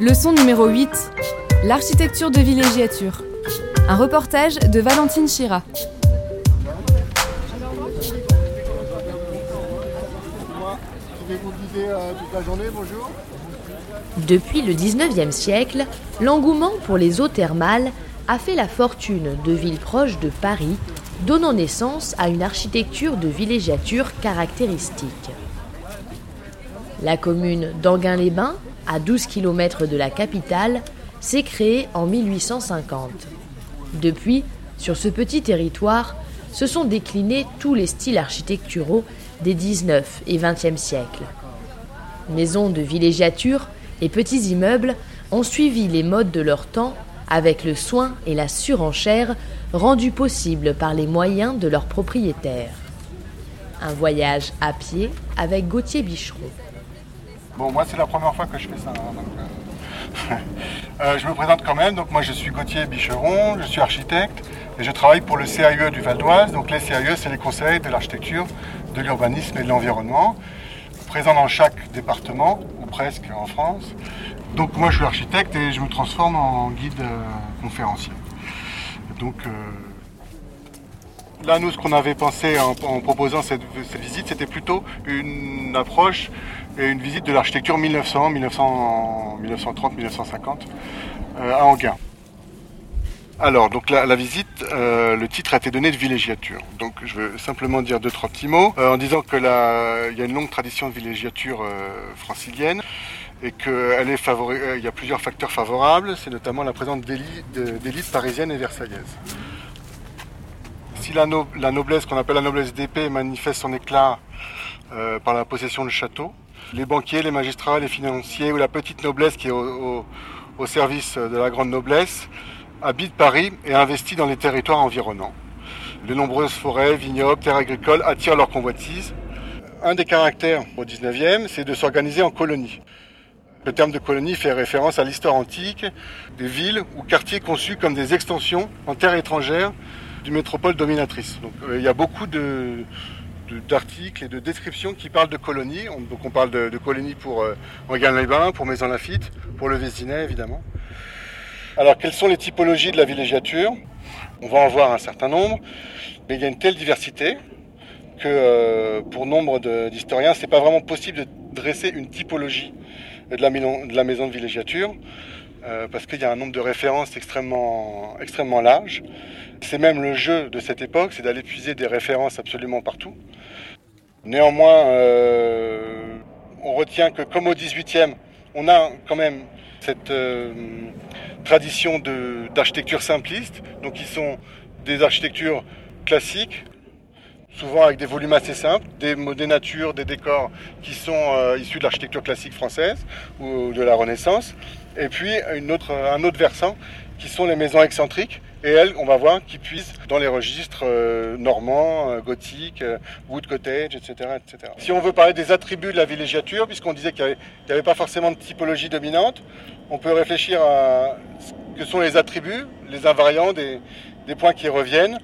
Leçon numéro 8. L'architecture de villégiature. Un reportage de Valentine Chira. Depuis le 19e siècle, l'engouement pour les eaux thermales a fait la fortune de villes proches de Paris, donnant naissance à une architecture de villégiature caractéristique. La commune d'Anguin-les-Bains, à 12 km de la capitale, s'est créée en 1850. Depuis, sur ce petit territoire, se sont déclinés tous les styles architecturaux des 19 et 20e siècles. Maisons de villégiature et petits immeubles ont suivi les modes de leur temps avec le soin et la surenchère rendus possibles par les moyens de leurs propriétaires. Un voyage à pied avec Gauthier Bicheron. Bon, moi, c'est la première fois que je fais ça. hein, euh, euh, je me présente quand même. Donc, moi, je suis Gauthier Bicheron, je suis architecte et je travaille pour le CAE du Val d'Oise. Donc, les CAE, c'est les conseils de l'architecture, de l'urbanisme et de l'environnement, présents dans chaque département, ou presque en France. Donc, moi, je suis architecte et je me transforme en guide euh, conférencier. Donc, Là, nous, ce qu'on avait pensé en, proposant cette visite, c'était plutôt une approche et une visite de l'architecture 1900, 1900 1930, 1950 euh, à Anguin. Alors, donc la, visite, euh, le titre a été donné de villégiature. Donc, je veux simplement dire deux, trois petits mots euh, en disant que il y a une longue tradition de villégiature euh, francilienne et qu'il euh, y a plusieurs facteurs favorables. C'est notamment la présence d'élites parisiennes et versaillaises. Si la, no- la noblesse qu'on appelle la noblesse d'épée manifeste son éclat par la possession de châteaux, les banquiers, les magistrats, les financiers ou la petite noblesse qui est au, service de la grande noblesse habitent Paris et investit dans les territoires environnants. Les nombreuses forêts, vignobles, terres agricoles attirent leur convoitise. Un des caractères au 19e, c'est de s'organiser en colonies. Le terme de colonie fait référence à l'histoire antique des villes ou quartiers conçus comme des extensions en terre étrangère d'une métropole dominatrice. Donc euh, il y a beaucoup de- d'articles et de descriptions qui parlent de colonies. On- donc on parle de, colonies pour euh, Anguin-les-Bains, pour Maison Lafitte, pour le Vésinet évidemment. Alors quelles sont les typologies de la villégiature? On va en voir un certain nombre, mais il y a une telle diversité que euh, pour nombre d'historiens, c'est pas vraiment possible de dresser une typologie de la maison de villégiature, euh, parce qu'il y a un nombre de références extrêmement, extrêmement large. C'est même le jeu de cette époque, c'est d'aller puiser des références absolument partout. Néanmoins, euh, on retient que comme au 18e, on a quand même cette euh, tradition d'architecture simpliste, donc qui sont des architectures classiques, souvent avec des volumes assez simples, des, des natures, des décors qui sont issus de l'architecture classique française ou de la Renaissance, et puis un autre versant qui sont les maisons excentriques, et elles, on va voir, qui puisent dans les registres euh, normands, euh, gothiques, euh, wood cottage, etc., etc. Si on veut parler des attributs de la villégiature, puisqu'on disait qu'il n'y avait, pas forcément de typologie dominante, on peut réfléchir à ce que sont les attributs, les invariants des, des points qui reviennent.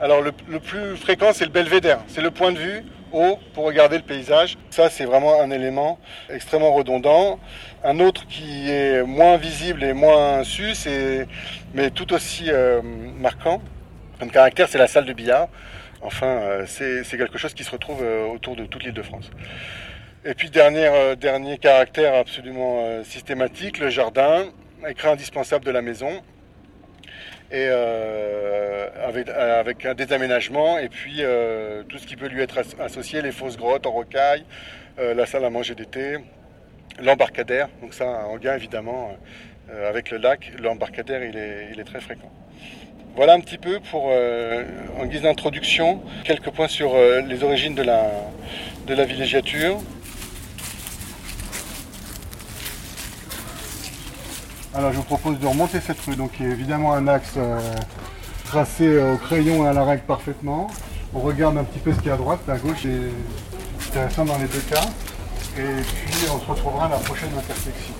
Alors le, le plus fréquent, c'est le belvédère, c'est le point de vue pour regarder le paysage. Ça, c'est vraiment un élément extrêmement redondant. Un autre qui est moins visible et moins su, mais tout aussi euh, marquant comme caractère, c'est la salle de billard. Enfin, euh, c'est quelque chose qui se retrouve euh, autour de toute l'île de France. Et puis, dernier, dernier caractère absolument systématique, le jardin, écran indispensable de la maison et euh, avec, avec un désaménagement et puis euh, tout ce qui peut lui être as- associé, les fausses grottes en rocaille, euh, la salle à manger d'été, l'embarcadère. Donc ça, en gain évidemment, euh, avec le lac, l'embarcadère il est, il est très fréquent. Voilà un petit peu pour, en guise d'introduction, quelques points sur les origines de la, de la villégiature. Alors je vous propose de remonter cette rue, donc qui est évidemment un axe tracé au crayon et à la règle parfaitement. On regarde un petit peu ce qu'il y a à droite, à gauche est intéressant dans les deux cas. Et puis on se retrouvera à la prochaine intersection.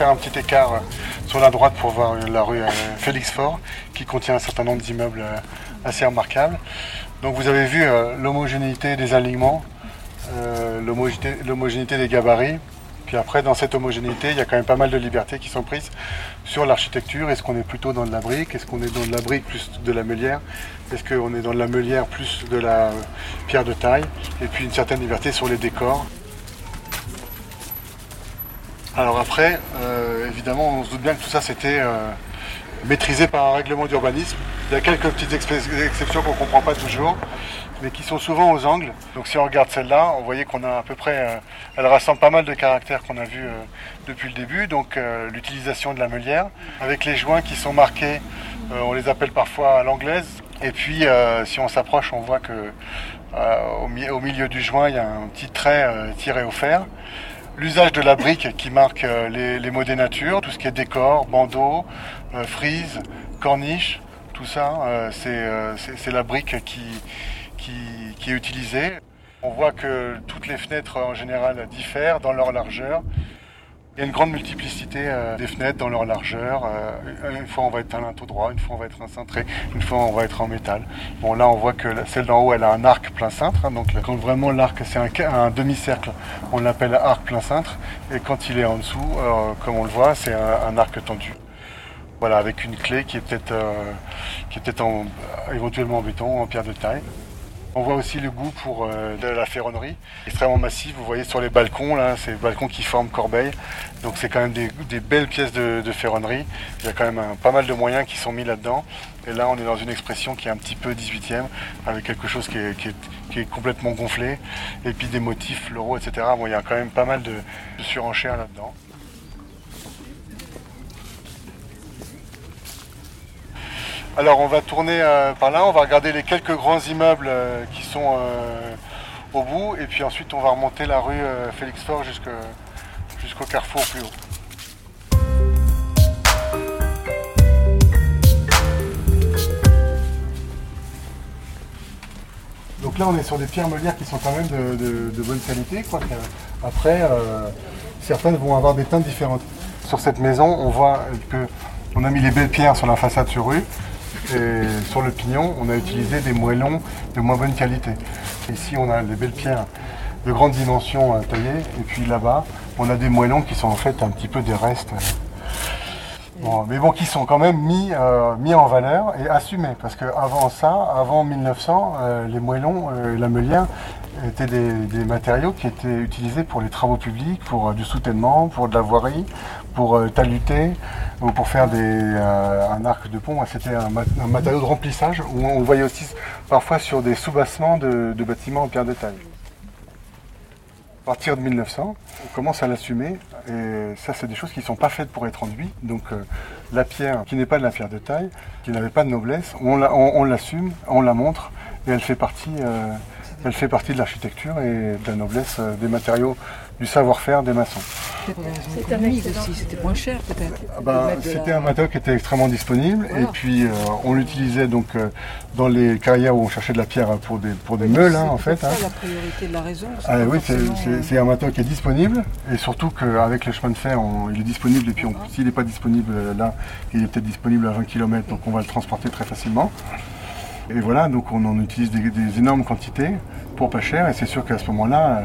Un petit écart euh, sur la droite pour voir la rue euh, Félix Fort qui contient un certain nombre d'immeubles euh, assez remarquables. Donc vous avez vu l'homogénéité des alignements, l'homogénéité des gabarits. Puis après, dans cette homogénéité, il y a quand même pas mal de libertés qui sont prises sur l'architecture. Est-ce qu'on est plutôt dans de la brique? Est-ce qu'on est dans de la brique plus de la meulière? Est-ce qu'on est dans de la meulière plus de la pierre de taille? Et puis une certaine liberté sur les décors. Alors après, euh, évidemment, on se doute bien que tout ça c'était euh, maîtrisé par un règlement d'urbanisme. Il y a quelques petites exceptions qu'on ne comprend pas toujours, mais qui sont souvent aux angles. Donc si on regarde celle-là, on voyait qu'on a à peu près, euh, elle rassemble pas mal de caractères qu'on a vus depuis le début. Donc l'utilisation de la meulière, avec les joints qui sont marqués, on les appelle parfois à l'anglaise. Et puis si on s'approche, on voit que au, milieu du joint, il y a un petit trait tiré au fer l'usage de la brique qui marque euh, les, mots des natures, tout ce qui est décor, bandeau, euh, frise, corniche, tout ça, euh, c'est la brique qui, qui, est utilisée. On voit que toutes les fenêtres en général diffèrent dans leur largeur. Il y a une grande multiplicité euh, des fenêtres dans leur largeur. Euh, une fois on va être un linteau droit, une fois on va être un cintré, une fois on va être en métal. Bon là on voit que celle d'en haut elle a un arc plein cintre. Hein, donc quand vraiment l'arc c'est un, demi-cercle, on l'appelle arc plein cintre. Et quand il est en dessous, euh, comme on le voit, c'est un, arc tendu. Voilà, avec une clé qui est peut-être est peut-être éventuellement en béton en pierre de taille. On voit aussi le goût pour euh, la ferronnerie, extrêmement massif. Vous voyez sur les balcons, là, c'est les balcons qui forment corbeille. Donc c'est quand même des, belles pièces de, ferronnerie. Il y a quand même pas mal de moyens qui sont mis là-dedans. Et là, on est dans une expression qui est un petit peu 18e, avec quelque chose qui est, complètement gonflé. Et puis des motifs floraux, etc. Bon, il y a quand même pas mal de, de surenchères là-dedans. Alors on va tourner euh, par là, on va regarder les quelques grands immeubles euh, qui sont euh, au bout et puis ensuite on va remonter la rue Félix Fort jusqu'au carrefour plus haut. Donc là on est sur des pierres meulières qui sont quand même de, bonne qualité. Quoi. Après, certaines vont avoir des teintes différentes. Sur cette maison, on voit que on a mis les belles pierres sur la façade sur rue sur le pignon, on a utilisé des moellons de moins bonne qualité. Ici, on a des belles pierres de grande dimension taillées. Et puis là-bas, on a des moellons qui sont en fait un petit peu des restes. Mais bon, qui sont quand même mis, euh, en valeur et assumés. Parce qu'avant ça, avant 1900, euh, les moellons et la meulière étaient des, matériaux qui étaient utilisés pour les travaux publics, pour du soutènement, pour de la voirie, pour taluter ou pour faire euh, un arc de pont. C'était un, matériau de remplissage où on voyait aussi parfois sur des soubassements de, bâtiments en pierre de taille. À partir de 1900, on commence à l'assumer et ça c'est des choses qui ne sont pas faites pour être enduits. Donc euh, la pierre qui n'est pas de la pierre de taille, qui n'avait pas de noblesse, on l'assume, on, la montre et elle fait partie, euh, elle fait partie de l'architecture et de la noblesse des matériaux du savoir-faire des maçons. C'était aussi, c'était moins cher peut-être. Ah bah, c'était un matériau qui était extrêmement disponible et puis euh, on l'utilisait donc euh, dans les carrières où on cherchait de la pierre pour des, pour des meules hein, en fait. C'est hein. la priorité de la raison. Ah, oui, c'est un matériau qui est disponible et surtout qu'avec le chemin de fer il est disponible et puis s'il n'est pas disponible euh, là, il est peut-être disponible à 20 km donc on va le transporter très facilement. Et voilà, donc on en utilise des, énormes quantités pour pas cher et c'est sûr qu'à ce moment-là,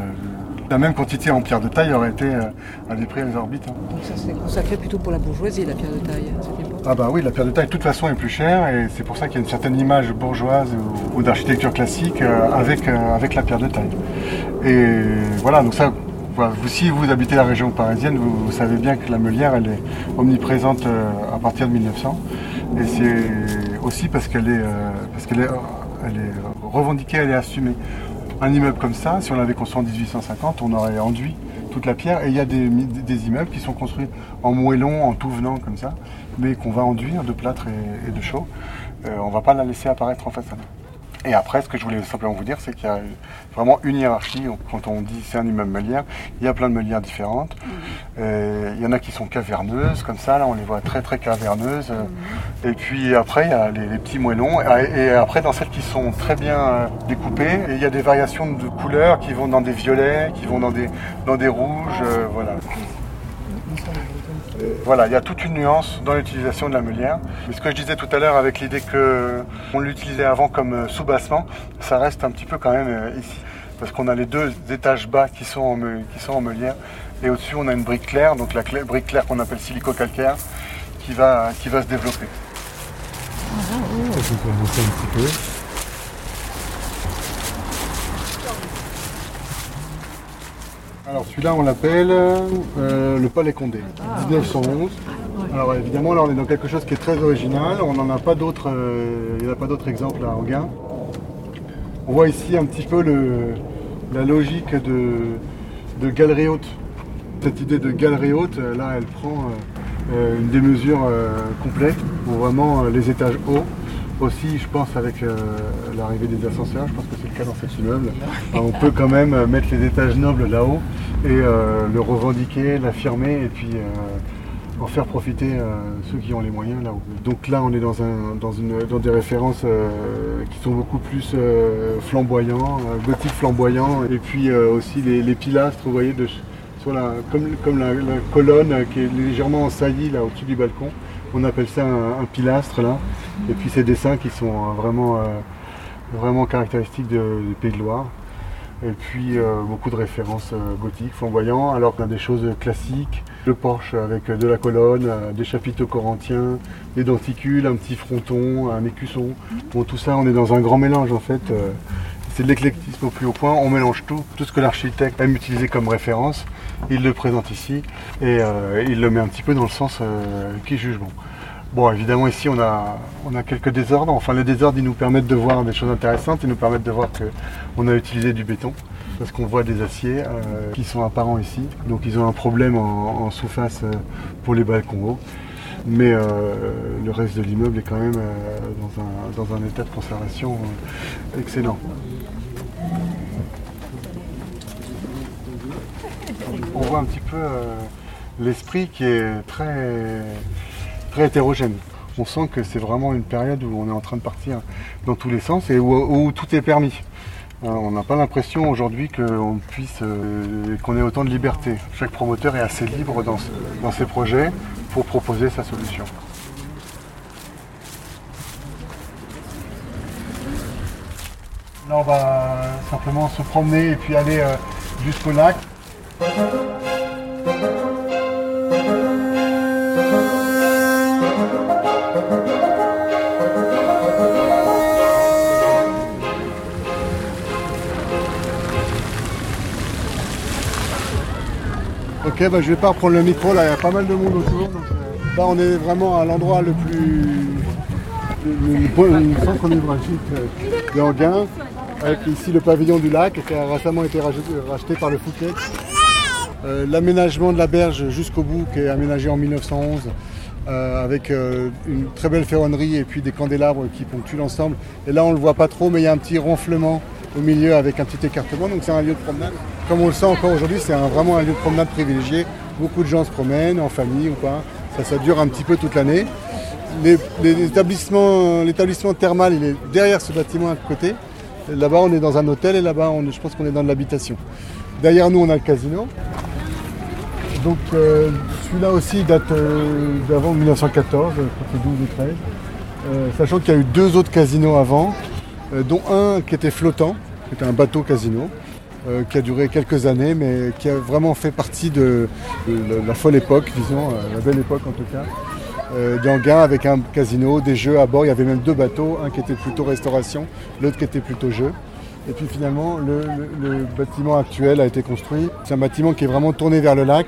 la même quantité en pierre de taille aurait été euh, à des prix exorbitants. Donc ça s'est consacré plutôt pour la bourgeoisie, la pierre de taille, Ah bah oui, la pierre de taille de toute façon est plus chère et c'est pour ça qu'il y a une certaine image bourgeoise ou, d'architecture classique euh, avec, euh, avec la pierre de taille. Et voilà, donc ça, vous, si vous habitez la région parisienne, vous, savez bien que la meulière, elle est omniprésente euh, à partir de 1900. Et c'est aussi parce qu'elle est, parce qu'elle est, elle est revendiquée, elle est assumée. Un immeuble comme ça, si on l'avait construit en 1850, on aurait enduit toute la pierre. Et il y a des, immeubles qui sont construits en moellon, en tout venant comme ça, mais qu'on va enduire de plâtre et, de chaux. Euh, on ne va pas la laisser apparaître en façade. Et après, ce que je voulais simplement vous dire, c'est qu'il y a vraiment une hiérarchie. Quand on dit c'est un immeuble meulière, il y a plein de meulières différentes. Mhm. Euh, il y en a qui sont caverneuses, comme ça, là on les voit très très caverneuses. Mhm. Et puis après, il y a les, petits moellons. Et, après, dans celles qui sont très bien euh, découpées, il y a des variations de couleurs qui vont dans des violets, qui vont dans des, dans des rouges. voilà. Voilà, il y a toute une nuance dans l'utilisation de la meulière. Mais ce que je disais tout à l'heure avec l'idée qu'on l'utilisait avant comme euh, sous-bassement, ça reste un petit peu quand même euh, ici. Parce qu'on a les deux étages bas qui sont en, qui meulière. Et au-dessus, on a une brique claire, donc la brique claire qu'on appelle silico-calcaire, qui va se développer. Alors celui-là, on l'appelle euh, le Palais Condé, 1911. Alors évidemment, là, on est dans quelque chose qui est très original. On n'en a pas d'autres, euh, il n'y a pas d'autres exemples à Anguin. On voit ici un petit peu la logique de, galerie haute. Cette idée de galerie haute, là, elle prend euh, une démesure complète pour vraiment les étages hauts. Aussi, je pense, avec euh, l'arrivée des ascenseurs, je pense que c'est le cas dans cet immeuble, on peut quand même euh, mettre les étages nobles là-haut et euh, le revendiquer, l'affirmer et puis en faire profiter ceux qui ont les moyens là-haut. Donc là, on est dans, des références qui sont beaucoup plus flamboyants, gothiques flamboyants, et puis aussi les, pilastres, vous voyez, comme, la, colonne qui est légèrement en saillie là au-dessus du balcon. On appelle ça un, pilastre là. Et puis ces dessins qui sont euh, vraiment, euh, vraiment caractéristiques du Pays de Loire. Et puis euh, beaucoup de références gothiques, flamboyants, alors qu'on a des choses classiques. Le porche avec de la colonne, des chapiteaux corinthiens, des denticules, un petit fronton, un écusson. Bon, tout ça, on est dans un grand mélange en fait. C'est de l'éclectisme au plus haut point, on mélange tout, tout ce que l'architecte aime utiliser comme référence, il le présente ici et il le met un petit peu dans le sens qui juge bon. Bon, évidemment, ici, on a, on a quelques désordres. Enfin, les désordres, ils nous permettent de voir des choses intéressantes. Ils nous permettent de voir qu'on a utilisé du béton. Parce qu'on voit des aciers euh, qui sont apparents ici. Donc, ils ont un problème en, sous-face euh, pour les balcons hauts. Mais euh, le reste de l'immeuble est quand même dans, un, état de conservation excellent. On voit un petit peu l'esprit qui est très hétérogène. On sent que c'est vraiment une période où on est en train de partir dans tous les sens et où, tout est permis. Euh, on n'a pas l'impression aujourd'hui qu'on puisse, euh, qu'on ait autant de liberté. Chaque promoteur est assez libre dans ses projets pour proposer sa solution. Là, on va simplement se promener et puis aller euh, jusqu'au lac. Ok, bah, je vais pas reprendre le micro, là il y a pas mal de monde autour. là on est vraiment à l'endroit le plus. le, centre névralgique de Anguin, avec ici le pavillon du lac qui a récemment été racheté par le Fouquet. Euh, l'aménagement de la berge jusqu'au bout qui est aménagé en 1911 euh, avec euh, une très belle ferronnerie et puis des candélabres qui ponctuent l'ensemble. Et là on ne le voit pas trop mais il y a un petit ronflement au milieu avec un petit écartement, donc c'est un lieu de promenade. Comme on le sent encore aujourd'hui, c'est vraiment un lieu de promenade privilégié. Beaucoup de gens se promènent en famille ou pas. Ça, ça dure un petit peu toute l'année. L'établissement thermal, il est derrière ce bâtiment à côté. Là-bas, on est dans un hôtel et là-bas, je pense qu'on est dans de l'habitation. Derrière nous, on a le casino. Donc euh, celui-là aussi date euh, d'avant 1914, peut 12 ou 13. sachant qu'il y a eu deux autres casinos avant, euh, dont un qui était flottant, qui était un bateau casino, euh, qui a duré quelques années, mais qui a vraiment fait partie de, la folle époque, disons, euh, la belle époque en tout cas. euh, d'Anguin avec un casino, des jeux à bord. Il y avait même deux bateaux, un qui était plutôt restauration, l'autre qui était plutôt jeu. Et puis finalement, le, bâtiment actuel a été construit. C'est un bâtiment qui est vraiment tourné vers le lac.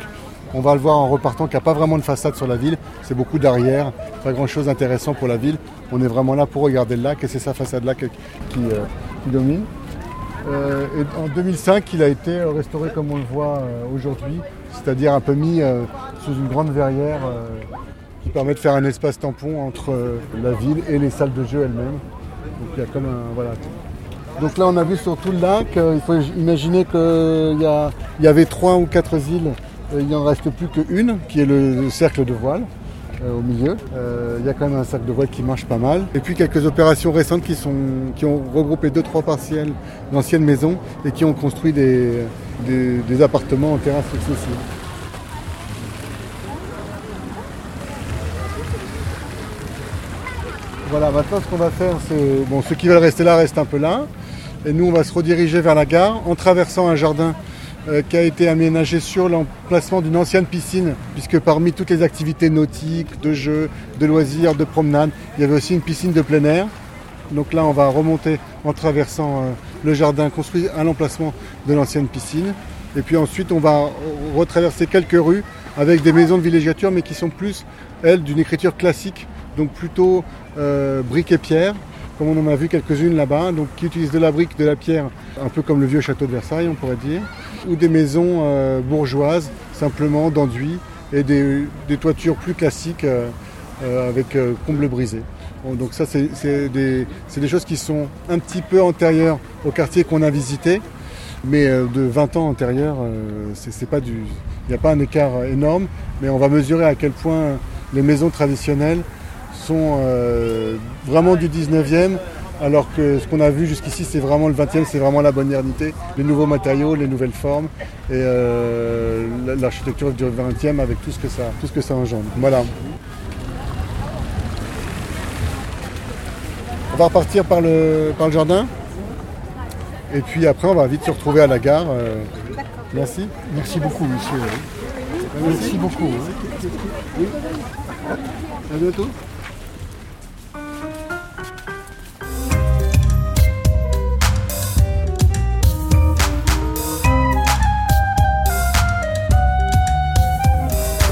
On va le voir en repartant qu'il n'y a pas vraiment de façade sur la ville, c'est beaucoup d'arrière, pas grand chose d'intéressant pour la ville. On est vraiment là pour regarder le lac et c'est sa façade-là qui, euh, domine. Euh, en 2005, il a été restauré comme on le voit euh, aujourd'hui, c'est-à-dire un peu mis sous une grande verrière qui permet de faire un espace tampon entre la ville et les salles de jeu elles-mêmes. Donc là on a vu sur tout le lac, il faut imaginer qu'il y, y, avait trois ou quatre îles euh, il n'en reste plus qu'une, qui est le cercle de voile euh, au milieu. Euh, il y a quand même un cercle de voile qui marche pas mal. Et puis quelques opérations récentes qui, sont, qui ont regroupé deux, trois partiels d'anciennes maisons et qui ont construit des, des, appartements en terrasse successives. Voilà, maintenant ce qu'on va faire, c'est. Bon, ceux qui veulent rester là restent un peu là. Et nous, on va se rediriger vers la gare en traversant un jardin euh, qui a été aménagé sur l'emplacement d'une ancienne piscine, puisque parmi toutes les activités nautiques, de jeux, de loisirs, de promenades, il y avait aussi une piscine de plein air. Donc là, on va remonter en traversant euh, le jardin construit à l'emplacement de l'ancienne piscine. Et puis ensuite, on va retraverser quelques rues avec des maisons de villégiature, mais qui sont plus, elles, d'une écriture classique, donc plutôt euh, briques et pierre, comme on en a vu quelques-unes là-bas, qui utilisent de la brique, de la pierre, un peu comme le vieux château de Versailles, on pourrait dire, ou des maisons euh, bourgeoises, simplement d'enduit, et des, toitures plus classiques euh, euh, avec combles brisés. donc ça, c'est des, choses qui sont un petit peu antérieures au quartier qu'on a visité, mais de 20 ans antérieures, il n'y a pas un écart énorme, mais on va mesurer à quel point les maisons traditionnelles sont vraiment du 19e, alors que ce qu'on a vu jusqu'ici, c'est vraiment le 20e, c'est vraiment la modernité, les nouveaux matériaux, les nouvelles formes, et euh, l'architecture du 20e avec tout ce que ça, tout ce que ça engendre. Voilà. On va repartir par le, par le jardin, et puis après, on va vite se retrouver à la gare. Euh. merci. Merci beaucoup, monsieur. Merci, beaucoup. À bientôt.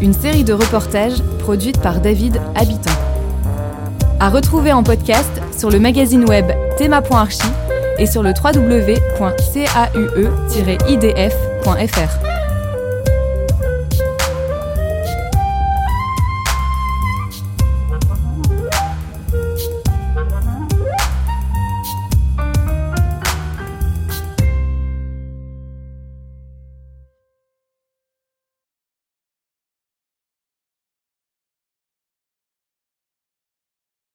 une série de reportages produite par David Habitant. À retrouver en podcast sur le magazine web thema.archi et sur le www.caue-idf.fr.